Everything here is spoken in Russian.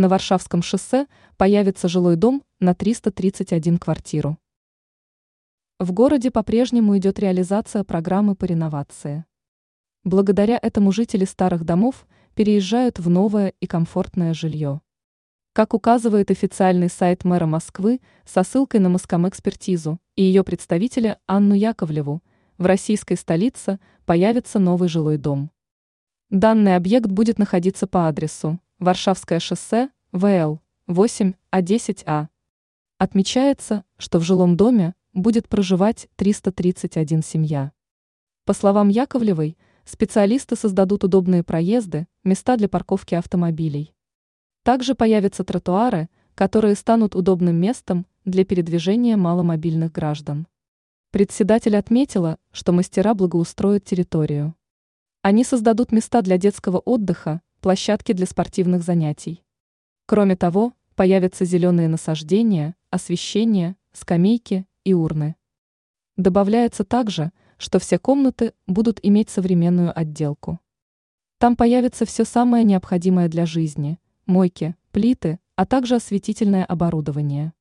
На Варшавском шоссе появится жилой дом на 331 квартиру. В городе по-прежнему идет реализация программы по реновации. Благодаря этому жители старых домов переезжают в новое и комфортное жилье. Как указывает официальный сайт мэра Москвы со ссылкой на Москомэкспертизу и ее представителя Анну Яковлеву, в российской столице появится новый жилой дом. Данный объект будет находиться по адресу Варшавское шоссе, ВЛ, 8, А10А. Отмечается, что в жилом доме будет проживать 331 семья. По словам Яковлевой, Специалисты создадут удобные проезды, места для парковки автомобилей. Также появятся тротуары, которые станут удобным местом для передвижения маломобильных граждан. Председатель отметила, что мастера благоустроят территорию. Они создадут места для детского отдыха, площадки для спортивных занятий. Кроме того, появятся зеленые насаждения, освещение, скамейки и урны. Добавляется также, что все комнаты будут иметь современную отделку. Там появится все самое необходимое для жизни – мойки, плиты, а также осветительное оборудование.